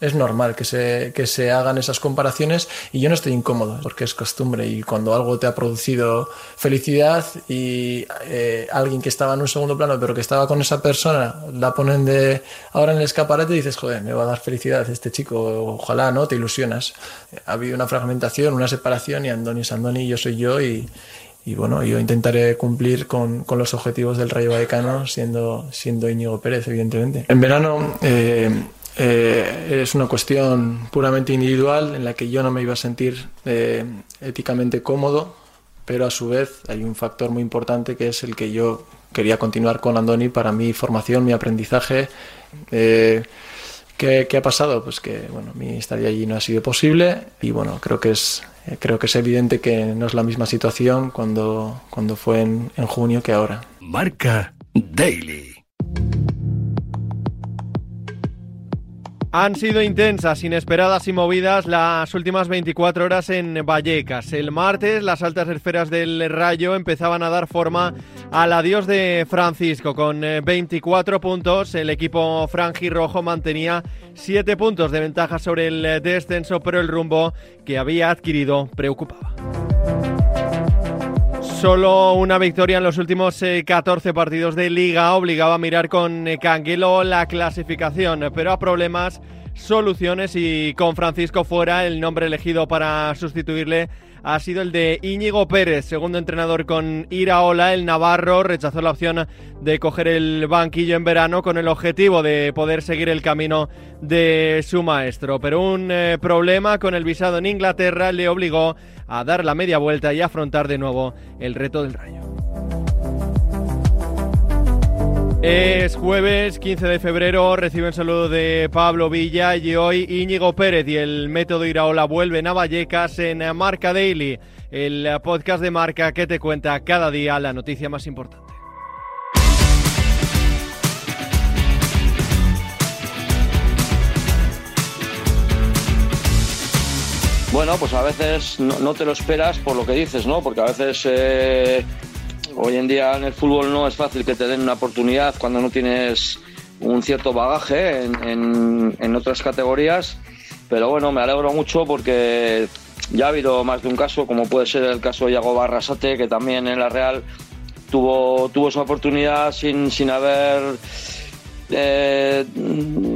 es normal que se, que se hagan esas comparaciones y yo no estoy incómodo porque es costumbre y cuando algo te ha producido felicidad y eh, alguien que estaba en un segundo plano pero que estaba con esa persona la ponen de ahora en el escaparate y dices joder me va a dar felicidad este chico ojalá no te ilusionas ha habido una fragmentación una separación y Andoni es Andoni yo soy yo y, y bueno, yo intentaré cumplir con, con, los objetivos del Rayo Vallecano siendo, siendo Íñigo Pérez, evidentemente. En verano eh, eh, es una cuestión puramente individual en la que yo no me iba a sentir eh, éticamente cómodo, pero a su vez hay un factor muy importante que es el que yo quería continuar con Andoni para mi formación, mi aprendizaje. Eh, ¿qué, ¿qué, ha pasado? Pues que bueno, mi estadía allí no ha sido posible y bueno, creo que es, creo que es evidente que no es la misma situación cuando, cuando fue en, en junio que ahora. Marca Daily. Han sido intensas, inesperadas y movidas las últimas 24 horas en Vallecas. El martes las altas esferas del Rayo empezaban a dar forma al adiós de Francisco. Con 24 eh, puntos el equipo franjirrojo mantenía 7 puntos de ventaja sobre el descenso, pero el rumbo que había adquirido preocupaba. Solo una victoria en los últimos 14 eh, partidos de liga obligaba a mirar con eh, Canguelo la clasificación, pero a problemas, soluciones y con Francisco fuera el nombre elegido para sustituirle ha sido el de Íñigo Pérez, segundo entrenador con Iraola. El Navarro rechazó la opción de coger el banquillo en verano con el objetivo de poder seguir el camino de su maestro. Pero un eh, problema con el visado en Inglaterra le obligó a dar la media vuelta y afrontar de nuevo el reto del Rayo. Es jueves 15 de febrero, reciben saludo de Pablo Villa y hoy Íñigo Pérez y el método Iraola vuelven a Vallecas en Marca Daily, el podcast de Marca que te cuenta cada día la noticia más importante. Bueno, pues a veces no, te lo esperas por lo que dices, ¿no? Porque a veces eh, Hoy en día en el fútbol no es fácil que te den una oportunidad cuando no tienes un cierto bagaje en, otras categorías, pero bueno, me alegro mucho porque ya ha habido más de un caso, como puede ser el caso de Iago Barrasate, que también en la Real tuvo, tuvo esa oportunidad sin, sin haber eh,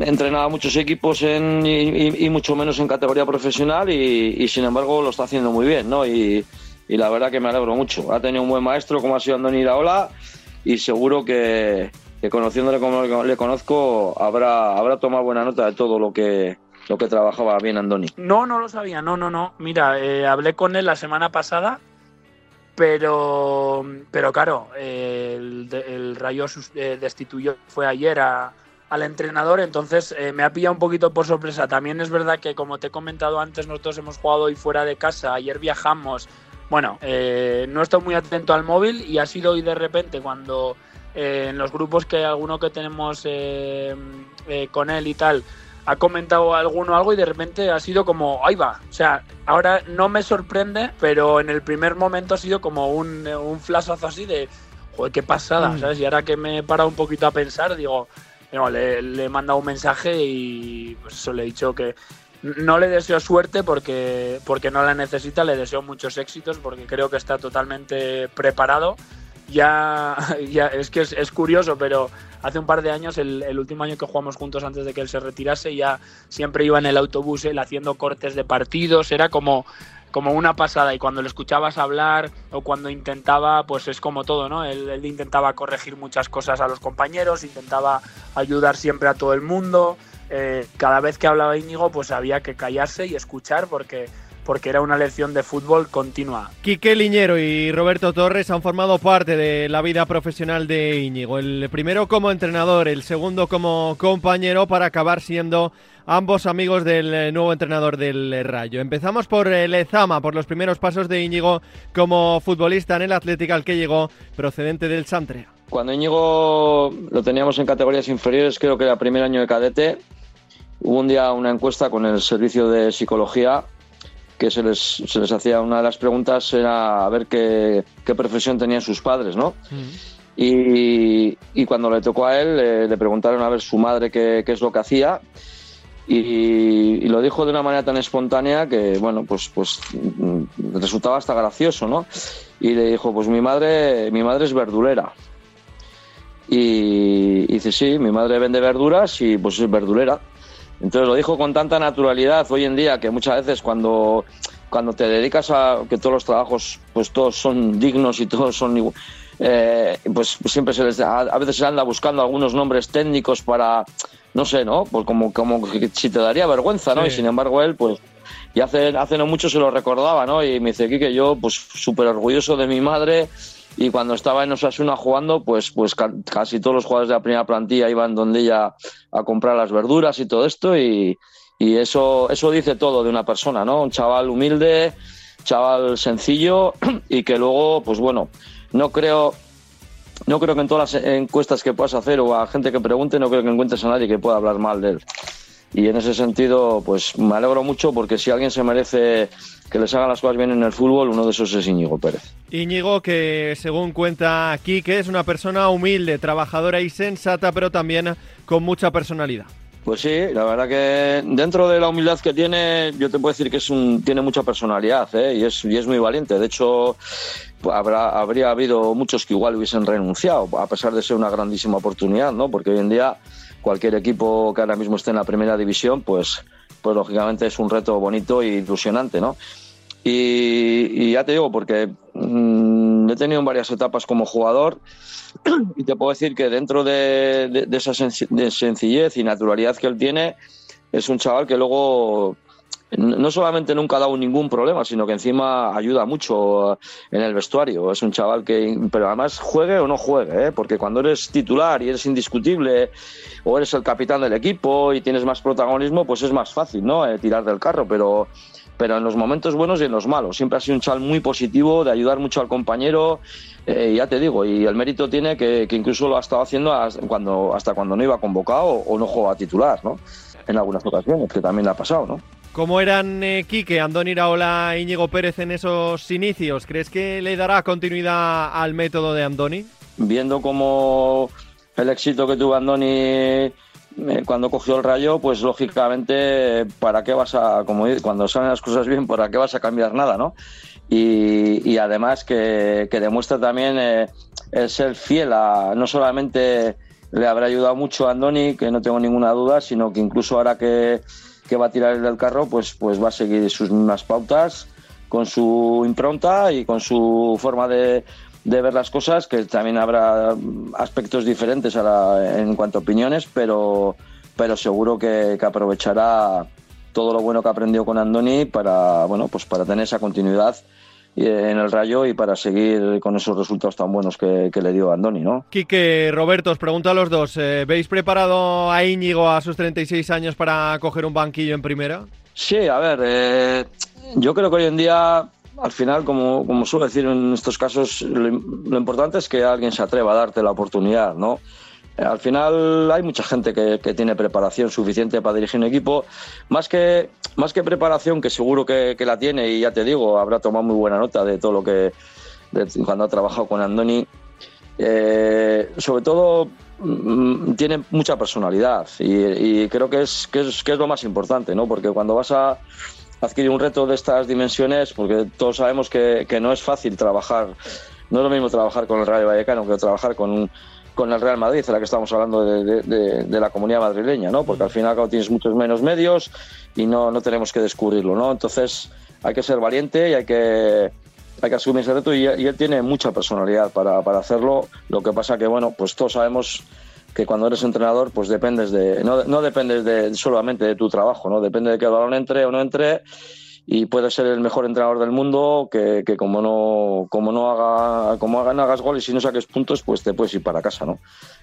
entrenado a muchos equipos en, y, mucho menos en categoría profesional y, sin embargo lo está haciendo muy bien, ¿no? Y la verdad que me alegro mucho. Ha tenido un buen maestro como ha sido Andoni Iraola y seguro que, conociéndole como le conozco habrá, habrá tomado buena nota de todo lo que, lo que trabajaba bien Andoni. No, no lo sabía, no, no, no. Mira, eh, hablé con él la semana pasada, pero, pero claro, el, el, Rayo eh, destituyó, fue ayer al entrenador, entonces eh, me ha pillado un poquito por sorpresa. También es verdad que, como te he comentado antes, nosotros hemos jugado hoy fuera de casa, ayer viajamos, bueno, eh, no estoy muy atento al móvil y ha sido hoy de repente cuando eh, en los grupos que alguno que tenemos eh, con él y tal ha comentado alguno algo y de repente ha sido como, ahí va. O sea, ahora no me sorprende, pero en el primer momento ha sido como un, un flashazo así de, joder, qué pasada, mm. ¿sabes? Y ahora que me he parado un poquito a pensar, digo, le, le, he mandado un mensaje y pues eso le he dicho que no le deseo suerte porque, porque no la necesita, le deseo muchos éxitos porque creo que está totalmente preparado. Ya, es que es, curioso, pero hace un par de años, el, último año que jugamos juntos antes de que él se retirase, ya siempre iba en el autobús él haciendo cortes de partidos, era como, como una pasada y cuando le escuchabas hablar o cuando intentaba, pues es como todo, ¿no? Él, intentaba corregir muchas cosas a los compañeros, intentaba ayudar siempre a todo el mundo, eh, cada vez que hablaba Íñigo, pues había que callarse y escuchar porque porque era una lección de fútbol continua. Quique Liñero y Roberto Torres han formado parte de la vida profesional de Íñigo. El primero como entrenador, el segundo como compañero para acabar siendo ambos amigos del eh, nuevo entrenador del Rayo. Empezamos por el Ezama, por los primeros pasos de Íñigo como futbolista en el Atlético al que llegó procedente del Santrea. Cuando Íñigo lo teníamos en categorías inferiores, creo que era el primer año de cadete, Hubo un día una encuesta con el servicio de psicología que se les, se les hacía una de las preguntas era a ver qué, qué profesión tenían sus padres, ¿no? Y, y, cuando le tocó a él, le preguntaron a ver su madre qué, qué, es lo que hacía. y, lo dijo de una manera tan espontánea que, bueno, pues, pues mm, resultaba hasta gracioso, ¿no? Y le dijo, pues mi madre, mi madre es verdulera. Y, dice, sí, mi madre vende verduras y pues es verdulera. Entonces lo dijo con tanta naturalidad hoy en día que muchas veces cuando, cuando te dedicas a que todos los trabajos, pues todos son dignos y todos son eh, pues siempre se les a, veces se anda buscando algunos nombres técnicos para no sé, ¿no? Pues como, como si te daría vergüenza, ¿no? Y sin embargo él, pues, y hace, hace no mucho se lo recordaba, ¿no? Y me dice, que yo, pues, súper orgulloso de mi madre, y cuando estaba en Osasuna jugando, pues, pues casi todos los jugadores de la primera plantilla iban donde ella a comprar las verduras y todo esto, y, y eso, eso dice todo de una persona, ¿no? Un chaval humilde, chaval sencillo, y que luego, pues bueno, no creo no creo que en todas las encuestas que puedas hacer o a gente que pregunte, no creo que encuentres a nadie que pueda hablar mal de él. Y en ese sentido, pues me alegro mucho porque si alguien se merece que les hagan las cosas bien en el fútbol, uno de esos es Íñigo Pérez. Íñigo, que según cuenta aquí, que es una persona humilde, trabajadora y sensata, pero también con mucha personalidad. Pues sí, la verdad que dentro de la humildad que tiene, yo te puedo decir que es un, tiene mucha personalidad ¿eh? y, es, y es muy valiente. De hecho, habrá, habría habido muchos que igual hubiesen renunciado, a pesar de ser una grandísima oportunidad, ¿no? Porque hoy en día cualquier equipo que ahora mismo esté en la primera división, pues, pues lógicamente es un reto bonito e ilusionante, ¿no? Y, ya te digo, porque mm, he tenido varias etapas como jugador y te puedo decir que dentro de, de esa sencillez y naturalidad que él tiene, es un chaval que luego no solamente nunca ha dado ningún problema, sino que encima ayuda mucho en el vestuario. Es un chaval que, pero además juegue o no juegue, ¿eh? porque cuando eres titular y eres indiscutible o eres el capitán del equipo y tienes más protagonismo, pues es más fácil, ¿no? Eh, tirar del carro, pero pero en los momentos buenos y en los malos. Siempre ha sido un chaval muy positivo, de ayudar mucho al compañero, eh, ya te digo, y el mérito tiene que, incluso lo ha estado haciendo hasta cuando, hasta cuando no iba convocado o, no jugaba titular, ¿no? En algunas ocasiones, que también le ha pasado, ¿no? ¿Cómo eran eh, Quique, Andoni Iraola Íñigo Pérez en esos inicios? ¿Crees que le dará continuidad al método de Andoni? Viendo cómo el éxito que tuvo Andoni eh, cuando cogió el rayo, pues lógicamente, ¿para qué vas a, como cuando salen las cosas bien, ¿para qué vas a cambiar nada, no? Y, además que, demuestra también eh, el ser fiel a, no solamente le habrá ayudado mucho a Andoni, que no tengo ninguna duda, sino que incluso ahora que que va a tirar el carro, pues, pues va a seguir sus mismas pautas, con su impronta y con su forma de, ver las cosas, que también habrá aspectos diferentes en cuanto a opiniones, pero, pero seguro que, aprovechará todo lo bueno que aprendió con Andoni para, bueno, pues para tener esa continuidad en el Rayo y para seguir con esos resultados tan buenos que, le dio a Andoni, ¿no? Quique, Roberto, os pregunto a los dos, eh, ¿veis preparado a Íñigo a sus 36 años para coger un banquillo en primera? Sí, a ver, eh, yo creo que hoy en día, al final, como, como suelo decir en estos casos, lo, lo importante es que alguien se atreva a darte la oportunidad, ¿no? Al final hay mucha gente que, tiene preparación suficiente para dirigir un equipo, más que, más que preparación, que seguro que, la tiene y ya te digo, habrá tomado muy buena nota de todo lo que cuando ha trabajado con Andoni. Eh, sobre todo mm, tiene mucha personalidad y, creo que es, que es, que es lo más importante, ¿no? porque cuando vas a adquirir un reto de estas dimensiones, porque todos sabemos que, que no es fácil trabajar, no es lo mismo trabajar con el Rayo Vallecano que trabajar con un con el Real Madrid, en la que estamos hablando de, la comunidad madrileña, ¿no? Porque al final tienes muchos menos medios y no, no tenemos que descubrirlo, ¿no? Entonces hay que ser valiente y hay que, hay que asumir ese reto y, él tiene mucha personalidad para, para, hacerlo. Lo que pasa que, bueno, pues todos sabemos que cuando eres entrenador, pues dependes de, no, no dependes de, solamente de tu trabajo, ¿no? Depende de que el balón entre o no entre y puede ser el mejor entrenador del mundo que, como no como no haga como haga, no hagas goles y no saques puntos pues te puedes ir para casa no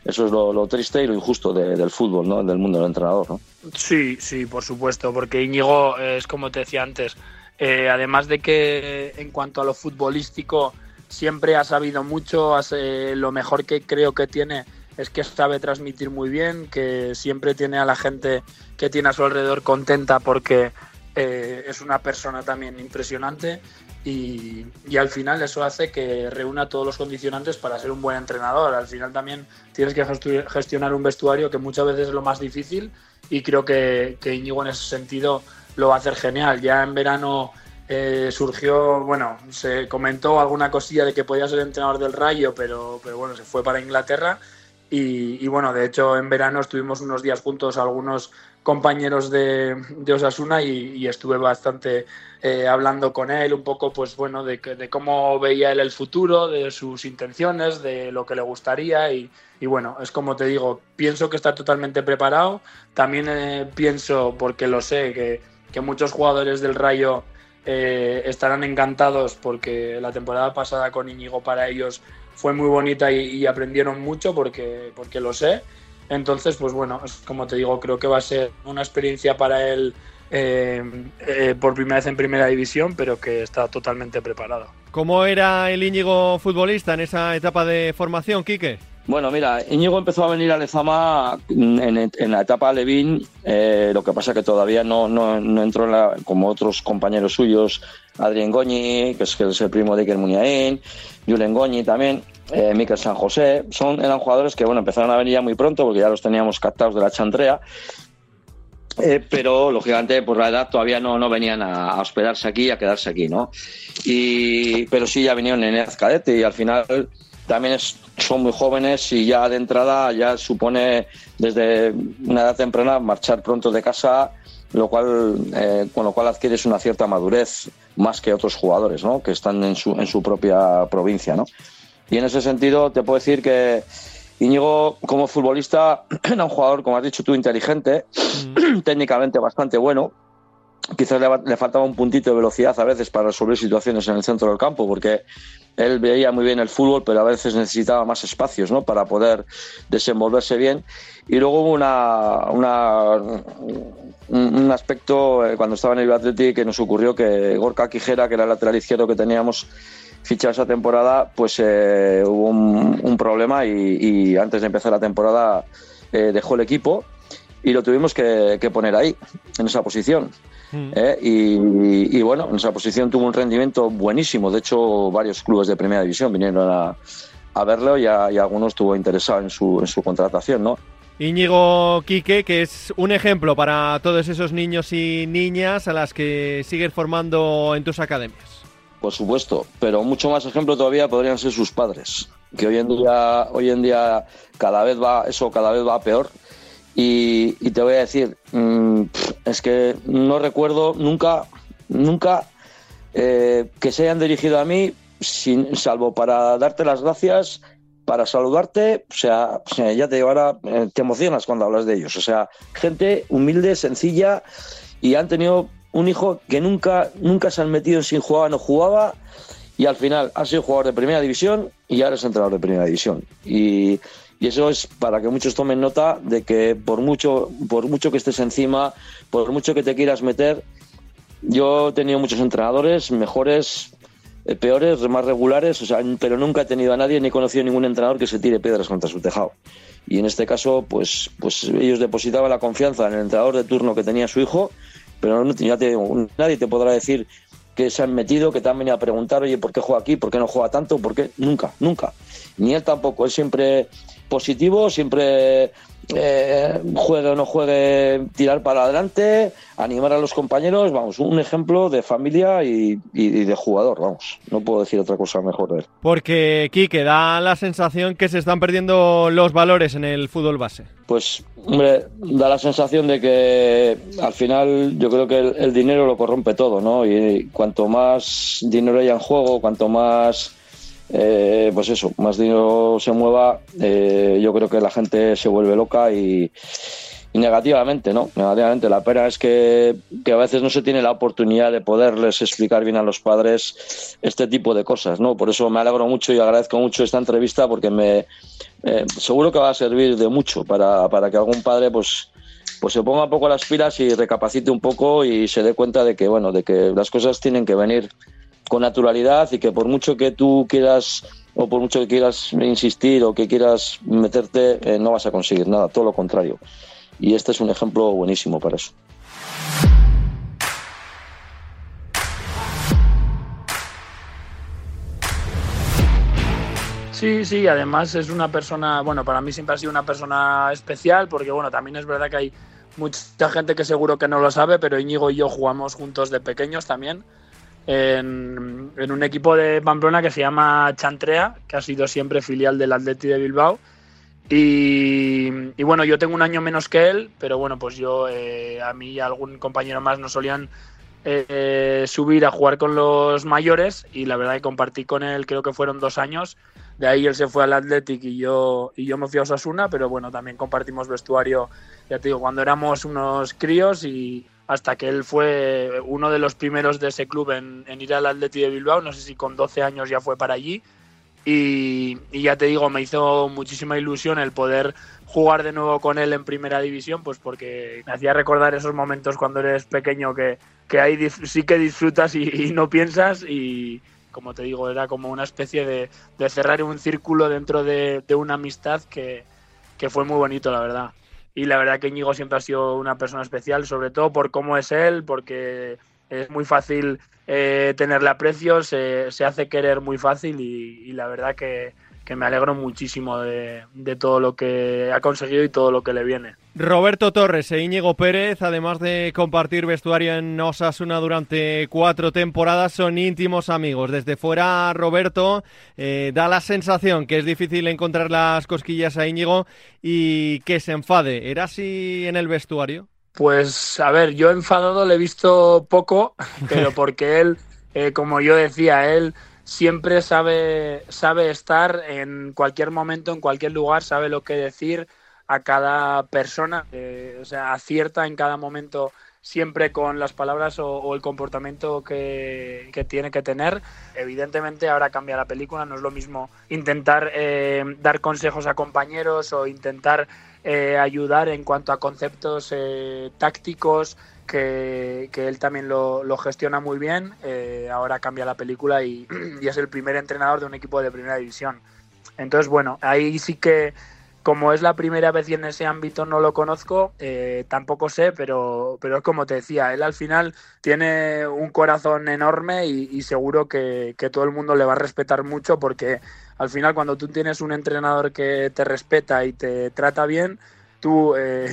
eso es lo, triste y lo injusto del fútbol no del mundo del entrenador no sí sí por supuesto porque Íñigo es como te decía antes eh, además de que en cuanto a lo futbolístico siempre ha sabido mucho eh, lo mejor que creo que tiene es que sabe transmitir muy bien que siempre tiene a la gente que tiene a su alrededor contenta porque eh, es una persona también impresionante y, y, al final eso hace que reúna todos los condicionantes para ser un buen entrenador. Al final también tienes que gestionar un vestuario que muchas veces es lo más difícil y creo que, que Íñigo en ese sentido lo va a hacer genial. Ya en verano eh, surgió, bueno, se comentó alguna cosilla de que podía ser entrenador del Rayo, pero, pero bueno, se fue para Inglaterra. Y, y, bueno, de hecho en verano estuvimos unos días juntos algunos compañeros de, Osasuna y, estuve bastante eh, hablando con él un poco, pues bueno, de, cómo veía él el futuro, de sus intenciones, de lo que le gustaría y, y bueno, es como te digo, pienso que está totalmente preparado. También eh, pienso, porque lo sé, que, que muchos jugadores del Rayo eh, estarán encantados porque la temporada pasada con Íñigo para ellos fue muy bonita y, y, aprendieron mucho porque, porque lo sé. Entonces, pues bueno, como te digo, creo que va a ser una experiencia para él eh, eh, por primera vez en primera división, pero que está totalmente preparado. ¿Cómo era el Íñigo futbolista en esa etapa de formación, Quique? Bueno, mira, Íñigo empezó a venir a Lezama en, en la etapa Levín, eh, lo que pasa que todavía no, no, no entró en la, como otros compañeros suyos, Adrián Goñi, que es, que es el primo de Iker Muniain, Julen Goñi también, eh, San José, son, eran jugadores que bueno, empezaron a venir ya muy pronto porque ya los teníamos captados de la chantrea, eh, pero lógicamente por la edad todavía no, no venían a, hospedarse aquí, a quedarse aquí, ¿no? Y, pero sí ya vinieron en edad cadete y al final también son muy jóvenes y ya de entrada ya supone desde una edad temprana marchar pronto de casa, lo cual, eh, con lo cual adquieres una cierta madurez más que otros jugadores, ¿no? Que están en su, en su propia provincia, ¿no? Y en ese sentido te puedo decir que Íñigo, como futbolista, era un jugador, como has dicho tú, inteligente, mm. técnicamente bastante bueno. Quizás le, le, faltaba un puntito de velocidad a veces para resolver situaciones en el centro del campo, porque él veía muy bien el fútbol, pero a veces necesitaba más espacios ¿no? para poder desenvolverse bien. Y luego hubo una, una, un aspecto eh, cuando estaba en el Atleti que nos ocurrió que Gorka Quijera, que era el lateral izquierdo que teníamos fichado esa temporada, pues eh, hubo un, un problema y, y, antes de empezar la temporada eh, dejó el equipo y lo tuvimos que, que poner ahí, en esa posición. Mm. ¿eh? Y, y, bueno, en esa posición tuvo un rendimiento buenísimo. De hecho, varios clubes de primera división vinieron a, a verlo y, a, y algunos estuvo interesado en su, en su contratación, ¿no? Íñigo Quique, que es un ejemplo para todos esos niños y niñas a las que sigues formando en tus academias. Por supuesto, pero mucho más ejemplo todavía podrían ser sus padres, que hoy en día, hoy en día cada vez va, eso cada vez va peor. Y, te voy a decir, mmm, es que no recuerdo nunca, nunca eh, que se hayan dirigido a mí, sin, salvo para darte las gracias, para saludarte, o sea, o sea ya te ahora eh, te emocionas cuando hablas de ellos. O sea, gente humilde, sencilla y han tenido un hijo que nunca, nunca se han metido en si jugaba o no jugaba y al final ha sido jugador de primera división y ahora es entrenador de primera división. Y, eso es para que muchos tomen nota de que por mucho, por mucho que estés encima, por mucho que te quieras meter, yo he tenido muchos entrenadores mejores, eh, peores, más regulares, pero nunca he tenido a nadie ni he conocido ningún entrenador que se tire piedras contra su tejado. Y en este caso, pues, pues ellos depositaban la confianza en el entrenador de turno que tenía su hijo, pero nadie te podrá decir que se han metido, que te han venido a preguntar, oye, ¿por qué juega aquí? ¿Por qué no juega tanto? ¿Por qué? Nunca, nunca. Ni él tampoco. Él siempre positivo, siempre eh, juegue o no juegue, tirar para adelante, animar a los compañeros, vamos, un ejemplo de familia y, de jugador, vamos, no puedo decir otra cosa mejor de él. Porque, Quique, da la sensación que se están perdiendo los valores en el fútbol base. Pues, hombre, da la sensación de que al final yo creo que el, el dinero lo corrompe todo, ¿no? Y cuanto más dinero haya en juego, cuanto más eh, pues eso, más dinero se mueva, eh, yo creo que la gente se vuelve loca y, negativamente, ¿no? Negativamente. La pena es que, que, a veces no se tiene la oportunidad de poderles explicar bien a los padres este tipo de cosas, ¿no? Por eso me alegro mucho y agradezco mucho esta entrevista porque me eh, seguro que va a servir de mucho para, para que algún padre, pues pues se ponga un poco las pilas y recapacite un poco y se dé cuenta de que bueno de que las cosas tienen que venir con naturalidad y que por mucho que tú quieras o por mucho que quieras insistir o que quieras meterte, eh, no vas a conseguir nada, todo lo contrario. Y este es un ejemplo buenísimo para eso. Sí, sí, además es una persona, bueno, para mí siempre ha sido una persona especial, porque bueno, también es verdad que hay mucha gente que seguro que no lo sabe, pero Íñigo y yo jugamos juntos de pequeños también en, un equipo de Pamplona que se llama Chantrea, que ha sido siempre filial del Atleti de Bilbao. Y, bueno, yo tengo un año menos que él, pero bueno, pues yo, eh, a mí y a algún compañero más nos solían eh, subir a jugar con los mayores y la verdad que compartí con él, creo que fueron dos años. De ahí él se fue al Athletic y yo, y yo me fui a Osasuna, pero bueno, también compartimos vestuario, ya te digo, cuando éramos unos críos y hasta que él fue uno de los primeros de ese club en, ir al Athletic de Bilbao, no sé si con 12 años ya fue para allí. Y, ya te digo, me hizo muchísima ilusión el poder jugar de nuevo con él en primera división, pues porque me hacía recordar esos momentos cuando eres pequeño que, que ahí sí que disfrutas y, no piensas y como te digo, era como una especie de, de cerrar un círculo dentro de, una amistad que, que, fue muy bonito, la verdad. Y la verdad que Íñigo siempre ha sido una persona especial, sobre todo por cómo es él, porque es muy fácil eh, tenerle aprecio, se, se, hace querer muy fácil y la verdad que, que me alegro muchísimo de, todo lo que ha conseguido y todo lo que le viene. Roberto Torres e Íñigo Pérez, además de compartir vestuario en Osasuna durante cuatro temporadas, son íntimos amigos. Desde fuera, Roberto eh, da la sensación que es difícil encontrar las cosquillas a Íñigo y que se enfade. ¿Era así en el vestuario? Pues a ver, yo enfadado le he visto poco, pero porque él, eh, como yo decía, él siempre sabe, sabe estar en cualquier momento, en cualquier lugar, sabe lo que decir a cada persona, eh, o sea, acierta en cada momento siempre con las palabras o, el comportamiento que, tiene que tener. Evidentemente ahora cambia la película, no es lo mismo intentar eh, dar consejos a compañeros o intentar eh, ayudar en cuanto a conceptos tácticos, que, él también lo, gestiona muy bien. Ahora cambia la película y, es el primer entrenador de un equipo de primera división. Entonces, bueno, ahí sí que, como es la primera vez y en ese ámbito no lo conozco, eh, tampoco sé, pero, pero es como te decía, él al final tiene un corazón enorme y, seguro que, todo el mundo le va a respetar mucho porque al final cuando tú tienes un entrenador que te respeta y te trata bien, tú eh,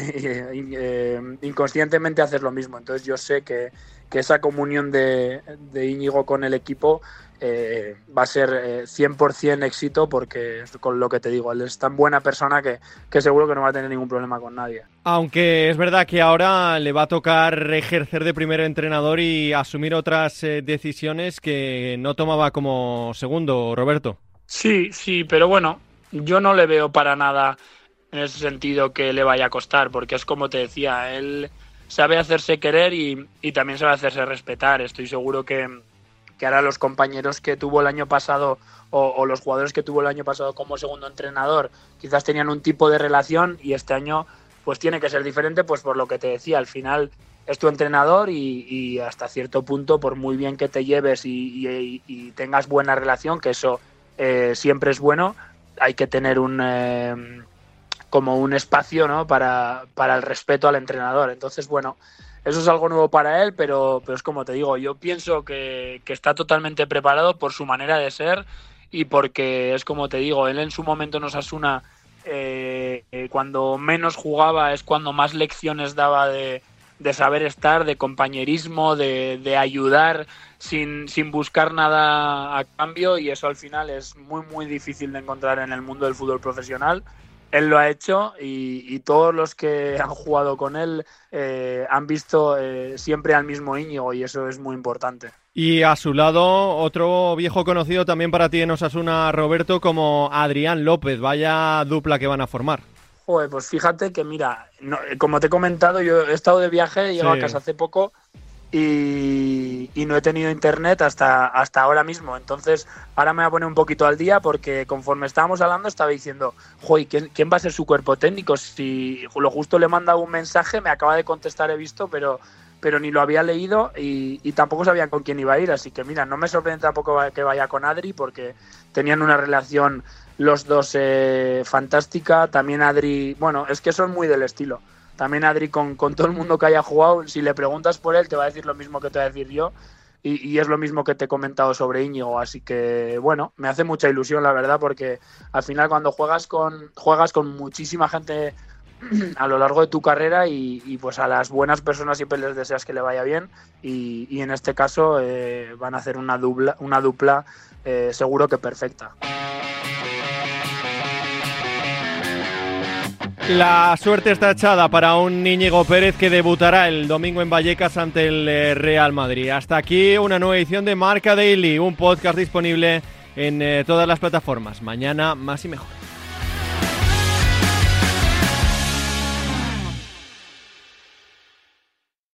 eh, inconscientemente haces lo mismo. Entonces yo sé que, esa comunión de, de, Íñigo con el equipo eh, va a ser 100% éxito porque con lo que te digo, él es tan buena persona que, que, seguro que no va a tener ningún problema con nadie. Aunque es verdad que ahora le va a tocar ejercer de primer entrenador y asumir otras decisiones que no tomaba como segundo, Roberto. Sí, sí, pero bueno, yo no le veo para nada en ese sentido que le vaya a costar, porque es como te decía, él sabe hacerse querer y, también sabe hacerse respetar. Estoy seguro que, que, ahora los compañeros que tuvo el año pasado o, los jugadores que tuvo el año pasado como segundo entrenador quizás tenían un tipo de relación y este año pues tiene que ser diferente, pues por lo que te decía, al final es tu entrenador y, hasta cierto punto, por muy bien que te lleves y, tengas buena relación, que eso eh, siempre es bueno, hay que tener un... Eh, como un espacio ¿no? para, para el respeto al entrenador. Entonces, bueno, eso es algo nuevo para él, pero, pero es como te digo, yo pienso que, que, está totalmente preparado por su manera de ser y porque es como te digo, él en su momento nos asuna eh, eh, cuando menos jugaba es cuando más lecciones daba de, de saber estar, de compañerismo, de, de ayudar sin, sin, buscar nada a cambio y eso al final es muy muy difícil de encontrar en el mundo del fútbol profesional él lo ha hecho y, todos los que han jugado con él eh, han visto eh, siempre al mismo Íñigo y eso es muy importante. Y a su lado, otro viejo conocido también para ti en Osasuna, Roberto, como Adrián López. Vaya dupla que van a formar. pues fíjate que, mira, como te he comentado, yo he estado de viaje, he llegado a casa hace poco y, no he tenido internet hasta, hasta ahora mismo. Entonces, ahora me voy a poner un poquito al día porque conforme estábamos hablando estaba diciendo, joy, ¿quién, ¿quién, va a ser su cuerpo técnico? Si lo justo le he mandado un mensaje, me acaba de contestar, he visto, pero, pero ni lo había leído y, tampoco sabía con quién iba a ir. Así que mira, no me sorprende tampoco que vaya con Adri porque tenían una relación los dos eh, fantástica. También Adri, bueno, es que son muy del estilo también Adri, con, con, todo el mundo que haya jugado, si le preguntas por él, te va a decir lo mismo que te voy a decir yo. y, es lo mismo que te he comentado sobre Íñigo, así que bueno, me hace mucha ilusión la verdad porque al final cuando juegas con, juegas con muchísima gente a lo largo de tu carrera y, pues a las buenas personas siempre les deseas que le vaya bien y, en este caso eh, van a hacer una dupla, una dupla eh, seguro que perfecta. La suerte está echada para un Íñigo Pérez que debutará el domingo en Vallecas ante el eh, Real Madrid. Hasta aquí una nueva edición de Marca Daily, un podcast disponible en todas las plataformas. Mañana más y mejor.